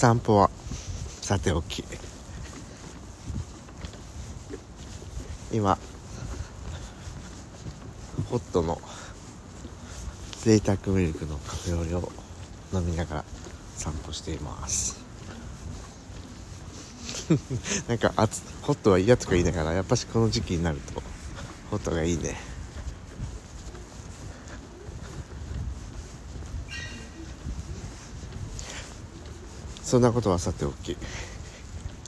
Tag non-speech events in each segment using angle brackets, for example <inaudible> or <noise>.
散歩は。さておき。今ホットの贅沢ミルクのカフェオレを飲みながら散歩しています。<laughs> なんかホットはいいやとか言いながらやっぱしこの時期になるとホットがいいね。そんなことはさておき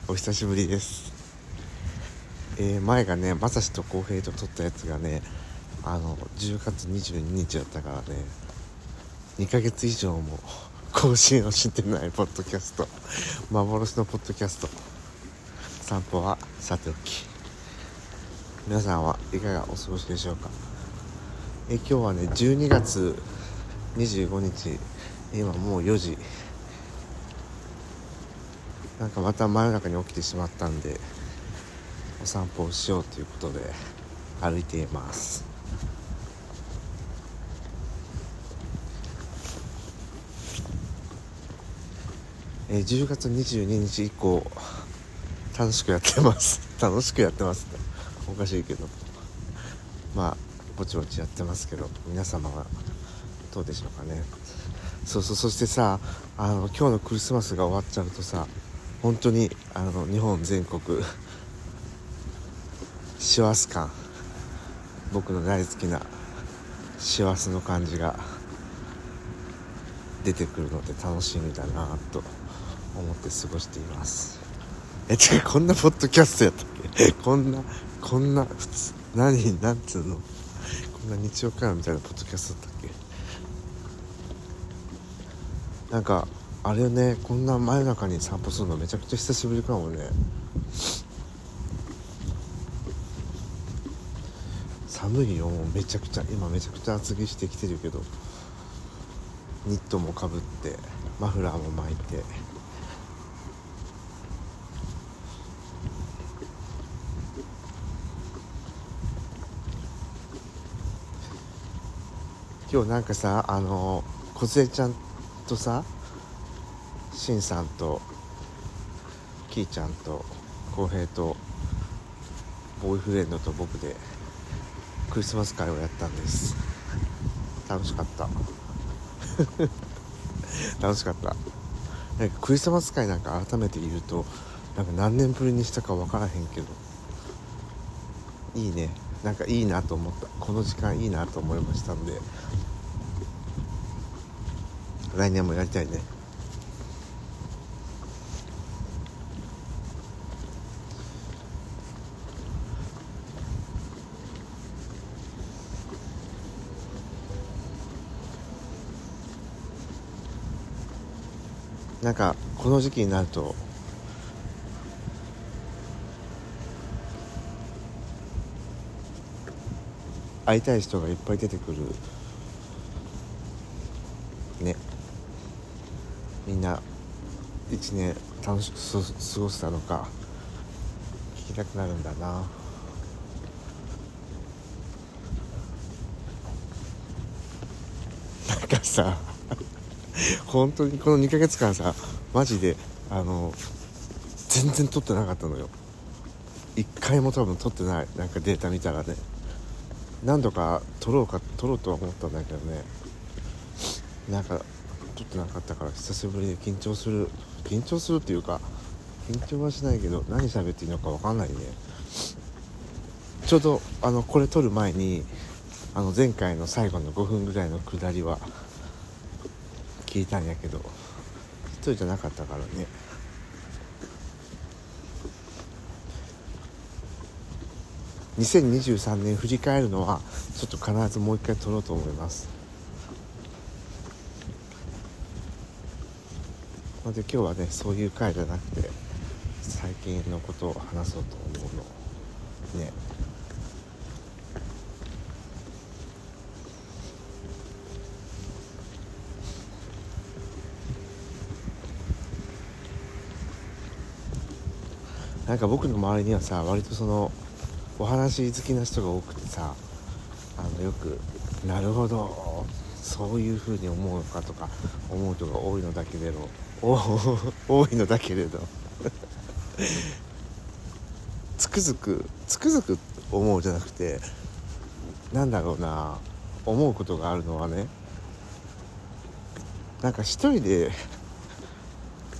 お久しぶりです。えー、前がねまさしと浩平と撮ったやつがねあの10月22日だったからね2ヶ月以上も <laughs> 更新をしてないポッドキャスト幻のポッドキャスト散歩はさておき。皆さんはいかがお過ごしでしょうか？え今日はね12月25日今もう4時。なんかまた真夜中に起きてしまったんでお散歩をしようということで歩いています。えー、10月22日以降楽しくやってます。<laughs> 楽しくやってます。おかしいけど。まあぼちぼちやってますけど皆様はどうでしょうかね。そうそうそしてさあの今日のクリスマスが終わっちゃうとさ本当にあの日本全国師走感僕の大好きな師走の感じが出てくるので楽しみだなと思って過ごしています。えてかこんなポッドキャストやったっけ？こんなこんな普通何なんつうの？こんな日曜会話みたいなポッドキャストだったっけ？なんかあれねこんな真夜中に散歩するのめちゃくちゃ久しぶりかもね。寒いよめちゃくちゃ。今めちゃくちゃ厚着してきてるけどニットもかぶってマフラーも巻いて。今日なんかさあの梢ちゃんとさしんさんときーちゃんと浩平とボーイフレンドと僕でクリスマス会をやったんです。楽しかった。<laughs> 楽しかった。なんかクリスマス会なんか改めて言うとなんか何年ぶりにしたか分からへんけどいいね。なんかいいなと思った。この時間いいなと思いましたんで来年もやりたいね。なんかこの時期になると会いたい人がいっぱい出てくる。ね。みんな一年楽しく過ごせたのか聞きたくなるんだな。なんかさ <laughs> 本当にこの2ヶ月間さマジであの全然撮ってなかったのよ。1回も多分撮ってない。なんかデータ見たらね。何度か撮ろうか撮ろうとは思ったんだけどね。なんか撮ってなかったから久しぶりで緊張する緊張するっていうか緊張はしないけど何喋っていいのか分かんないね。ちょうどあのこれ撮る前にあの前回の最後の5分ぐらいのくだりは聞いたんやけど一人じゃなかったからね。2023年振り返るのはちょっと必ずもう一回撮ろうと思います。ので今日はねそういう回じゃなくて最近のことを話そうと思うの。ね。なんか僕の周りにはさ割とそのお話好きな人が多くてさあのよく「なるほど」そういうふうに思うのかとか思う人が多いのだけれど多いのだけれど。つくづくつくづく思うじゃなくてなんだろうな思うことがあるのはねなんか一人で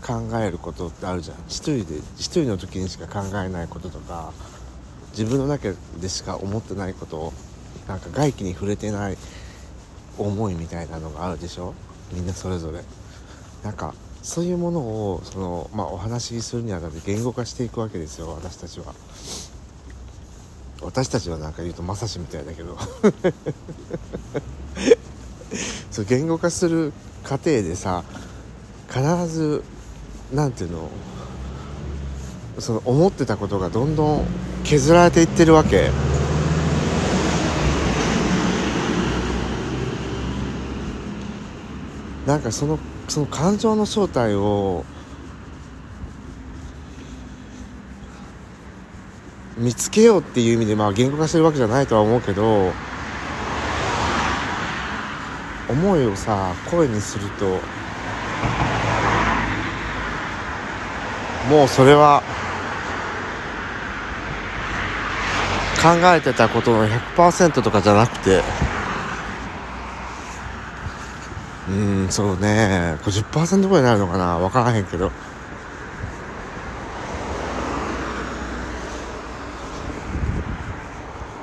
考えることってあるじゃん。一人で一人の時にしか考えないこととか自分の中でしか思ってないことをなんか外気に触れてない思いみたいなのがあるでしょ？みんなそれぞれ。なんかそういうものをその、まあ、お話しするにあたって言語化していくわけですよ私たちは。私たちはなんか言うとまさしみたいだけど。<laughs> そう言語化する過程でさ必ず何ていうの？その思ってたことがどんどん削られていってるわけ。なんかそのその感情の正体を見つけようっていう意味でまあ言語化してるわけじゃないとは思うけど思いをさ声にするともうそれは考えてたことの100%とかじゃなくて。うんそうね。50%ぐらいになるのかな？分からへんけど。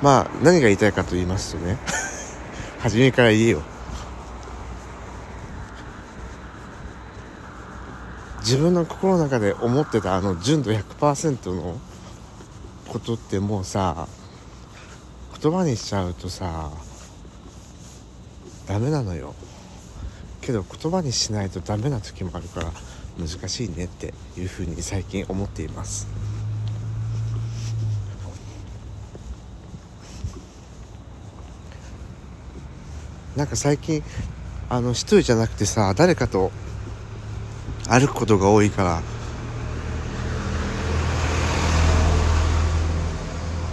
まあ何が言いたいかと言いますとね <laughs> 初めから言えよ。自分の心の中で思ってたあの純度100%のことってもうさ言葉にしちゃうとさダメなのよ。けど言葉にしないとダメな時もあるから難しいねっていうふうに最近思っています。なんか最近あの一人じゃなくてさ誰かと歩くことが多いから。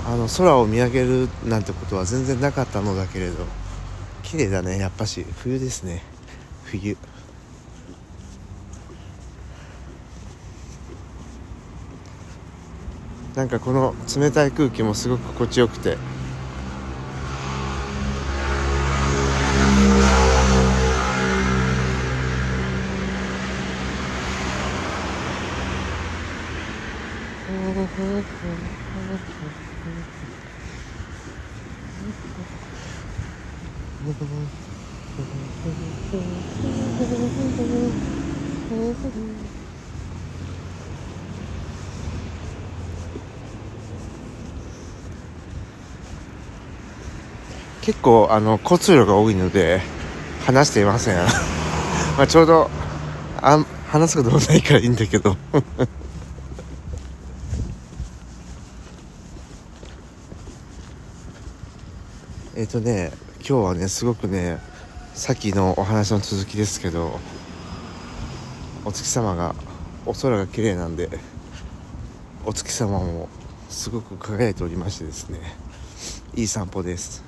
あの空を見上げるなんてことは全然なかったのだけれど。綺麗だねやっぱし。冬ですね。冬。なんかこの冷たい空気もすごく心地よくて。結構あの交通量が多いので話していません。<laughs> まあちょうどあ話すこともないからいいんだけど。<laughs> えっとね今日はねすごくねさっきのお話の続きですけどお月様がお空が綺麗なんでお月様もすごく輝いておりましてですねいい散歩です。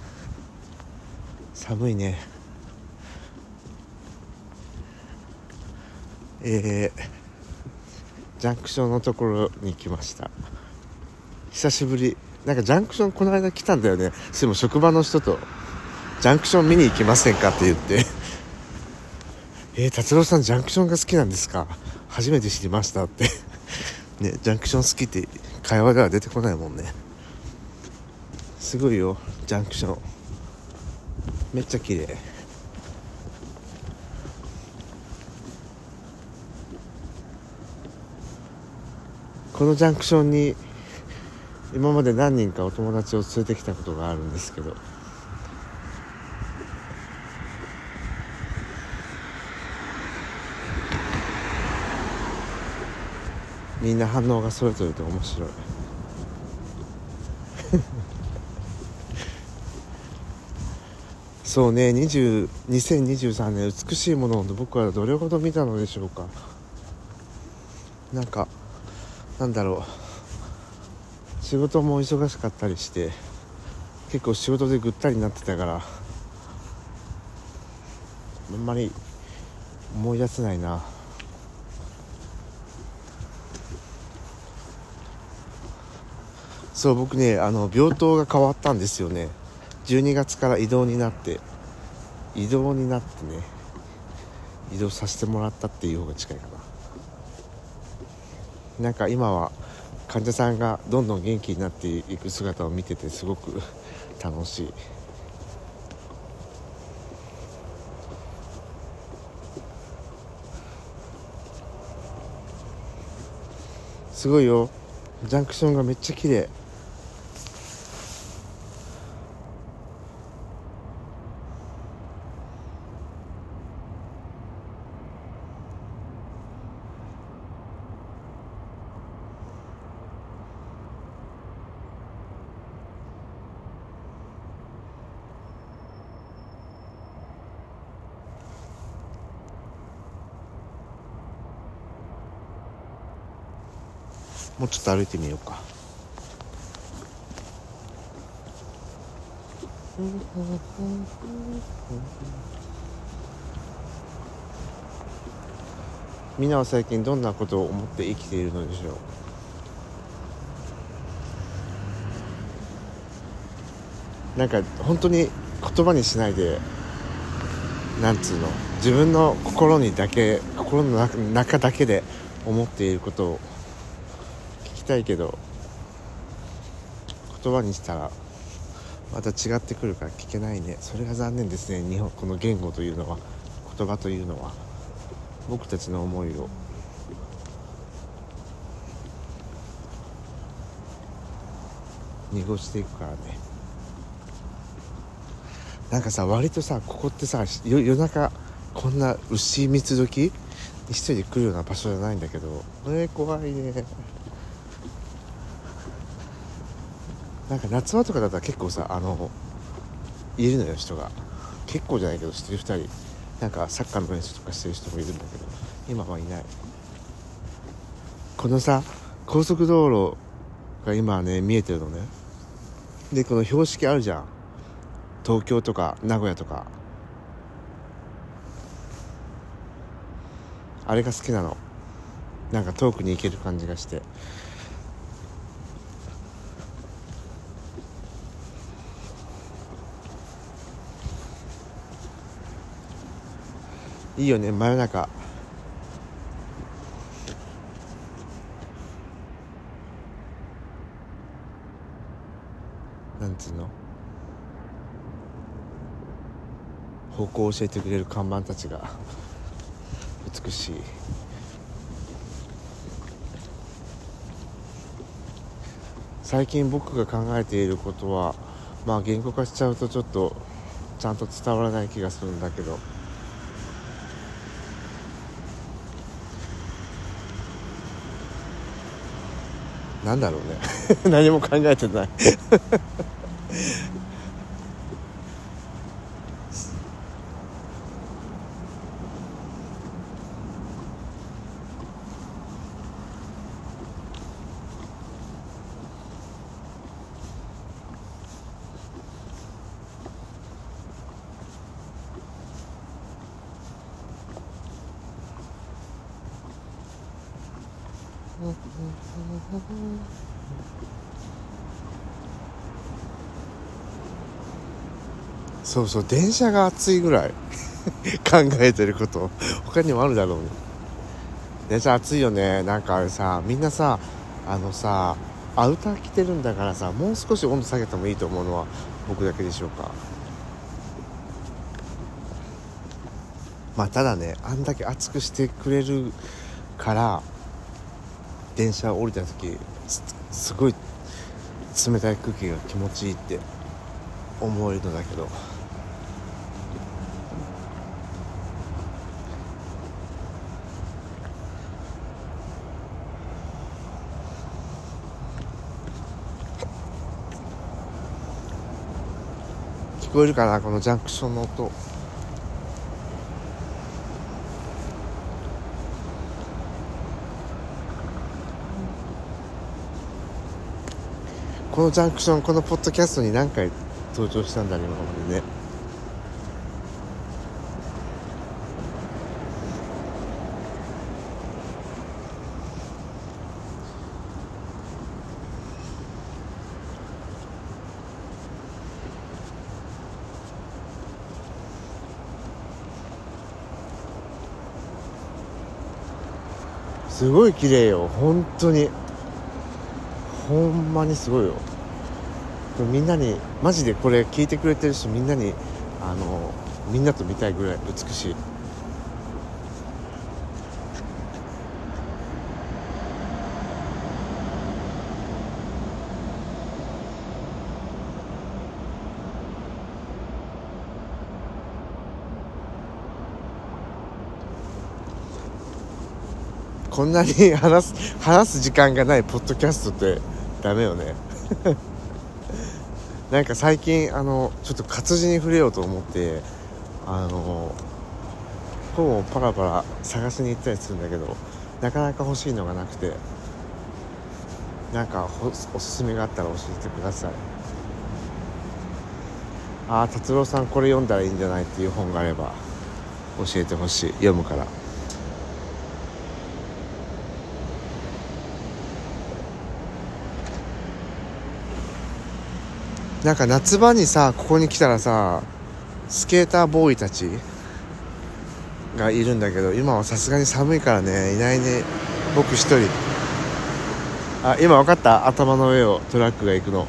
寒いね。えー、ジャンクションのところに来ました。久しぶり。なんかジャンクションこの間来たんだよね。でも職場の人と。ジャンクション見に行きませんかって言って。えー、達郎さんジャンクションが好きなんですか？初めて知りましたって。ねジャンクション好きって会話では出てこないもんね。すごいよジャンクション。めっちゃ綺麗。このジャンクションに今まで何人かお友達を連れてきたことがあるんですけど。みんな反応がそれぞれで面白い。そうね20 2023年美しいものを僕はどれほど見たのでしょうか。なんかなんだろう。仕事も忙しかったりして結構仕事でぐったりになってたからあんまり思い出せないな。そう僕ねあの病棟が変わったんですよね。12月から移動になって移動になってね移動させてもらったっていう方が近いかな。なんか今は患者さんがどんどん元気になっていく姿を見ててすごく <laughs> 楽しい。すごいよ。ジャンクションがめっちゃ綺麗。もうちょっと歩いてみようか。みんなは最近どんなことを思って生きているのでしょう？なんか本当に言葉にしないでなんつうの？自分の心にだけ心の中だけで思っていることをたいけど言葉にしたらまた違ってくるから聞けないね。それが残念ですね。日本この言語というのは。言葉というのは。僕たちの思いを。濁していくからね。なんかさ割とさここってさ夜中こんな牛蜜時一人で来るような場所じゃないんだけど。これ怖いね。なんか夏場とかだったら結構さあのいるのよ人が。結構じゃないけど知ってる2人。なんかサッカーの練習とかしてる人もいるんだけど今はいない。このさ高速道路が今ね見えてるのね。でこの標識あるじゃん。東京とか名古屋とか。あれが好きなの。なんか遠くに行ける感じがして。いいよね真夜中。なんつうの？方向を教えてくれる看板たちが。美しい。最近僕が考えていることはまあ言語化しちゃうとちょっとちゃんと伝わらない気がするんだけど。なんだろうね。<laughs> 何も考えてない。そうそう電車が暑いぐらい。<laughs> 考えてること。他にもあるだろうね。電車暑いよね。なんかあれさみんなさあのさアウター着てるんだからさもう少し温度下げてもいいと思うのは僕だけでしょうか。まあただねあんだけ暑くしてくれるから電車降りた時すごい冷たい空気が気持ちいいって思えるのだけど。聞こえるかな？このジャンクションの音。このジャンクションこのポッドキャストに何回登場したんだろう今までね。すごい綺麗よ本当に。ほんまにすごいよ。みんなにマジでこれ聞いてくれてるしみんなにあのみんなと見たいぐらい美しい。こんなに話す話す時間がないポッドキャストってダメよね。<laughs> なんか最近あのちょっと活字に触れようと思ってあの本をパラパラ探しに行ったりするんだけどなかなか欲しいのがなくてなんかおすすめがあったら教えてください。ああ達郎さんこれ読んだらいいんじゃないっていう本があれば教えてほしい。読むから。なんか夏場にさここに来たらさスケーターボーイたちがいるんだけど今はさすがに寒いからねいないね。僕一人。あ今分かった？頭の上をトラックが行くの。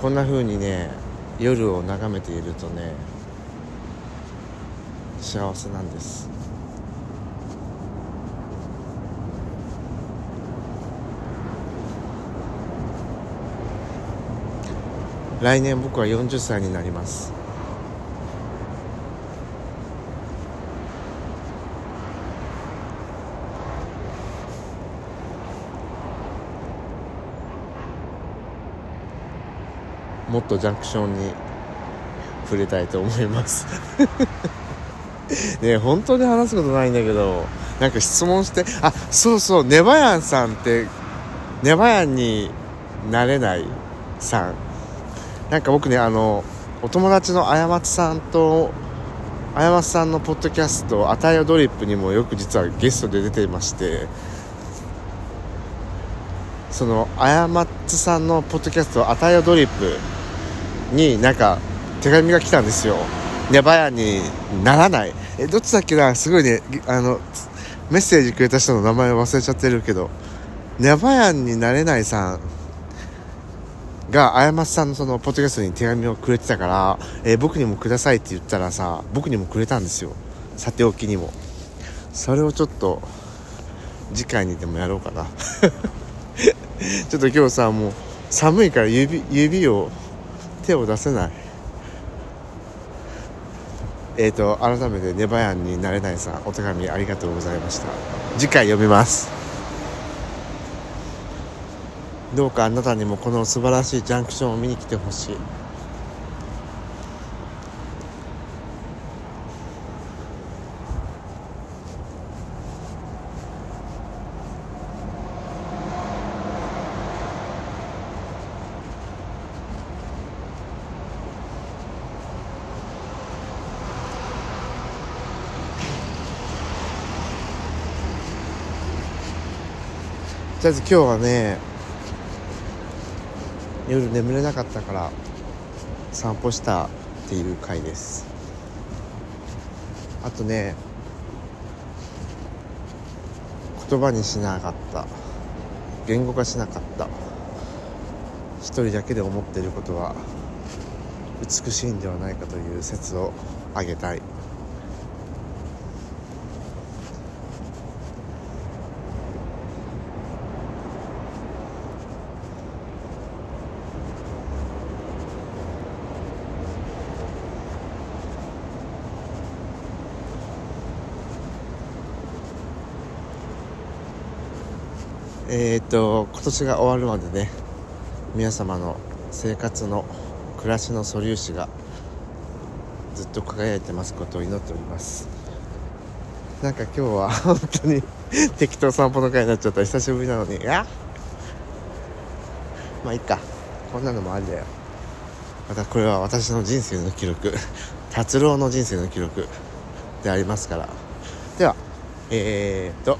こんな風にね夜を眺めているとね幸せなんです。来年僕は40歳になります。もっとジャンクションに触れたいと思います。<laughs> ね本当に話すことないんだけどなんか質問してあそうそうネバヤンさんってネバヤンになれないさん。なんか僕ねあのお友達のあやまつさんとあやまつさんのポッドキャスト「あたよドリップ」にもよく実はゲストで出ていましてそのあやまつさんのポッドキャスト「あたよドリップ」になんか手紙が来たんですよ。ネバヤンにならない。えどっちだっけな？すごいね。あのメッセージくれた人の名前忘れちゃってるけど。ネバヤンになれないさんがあやまさんのそのポッドキャストに手紙をくれてたから、え、僕にもくださいって言ったらさ僕にもくれたんですよ。さておきにも。それをちょっと次回にでもやろうかな。<laughs> ちょっと今日さもう寒いから指指を手を出せない。えーと改めてネバヤンになれないさ。んお手紙ありがとうございました。次回読みます。どうかあなたにもこの素晴らしいジャンクションを見に来てほしい。りあえず今日はね夜眠れなかったから散歩したっていう回です。あとね言葉にしなかった。言語化しなかった。一人だけで思っていることは美しいんではないかという説を挙げたい。えー、っと今年が終わるまでね皆様の生活の暮らしの素粒子がずっと輝いてますことを祈っております。なんか今日は <laughs> 本当に <laughs> 適当散歩の会になっちゃった。久しぶりなのに。いやまあいいか。こんなのもありだよ。またこれは私の人生の記録。<laughs> 達郎の人生の記録。でありますから。ではえー、っと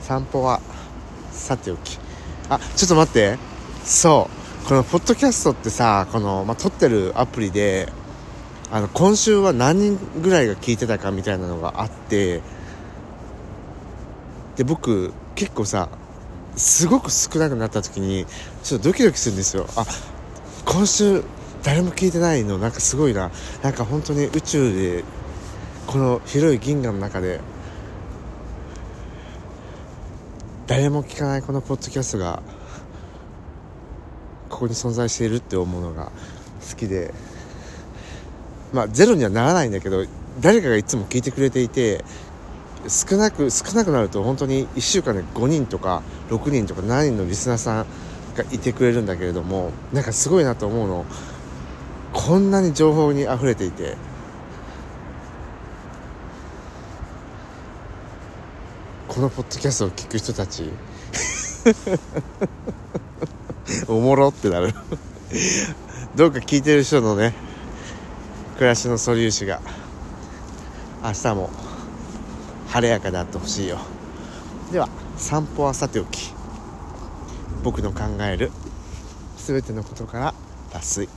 散歩はさておき。あちょっと待って。そう。このポッドキャストってさこの、まあ、撮ってるアプリであの今週は何人ぐらいが聞いてたかみたいなのがあって。で僕結構さすごく少なくなった時にちょっとドキドキするんですよ。あ今週誰も聞いてないのなんかすごいな。なんか本当に宇宙でこの広い銀河の中で誰も聞かないこのポッドキャストがここに存在しているって思うのが好きでまあゼロにはならないんだけど誰かがいつも聞いてくれていて少なく少なくなると本当に1週間で5人とか6人とか7人のリスナーさんがいてくれるんだけれどもなんかすごいなと思うの。こんなに情報にあふれていてこのポッドキャストを聞く人たち <laughs> おもろってなる。どうか聞いてる人のね暮らしの素粒子が明日も晴れやかであってほしいよ。では散歩はさておき。僕の考える全てのことから脱水。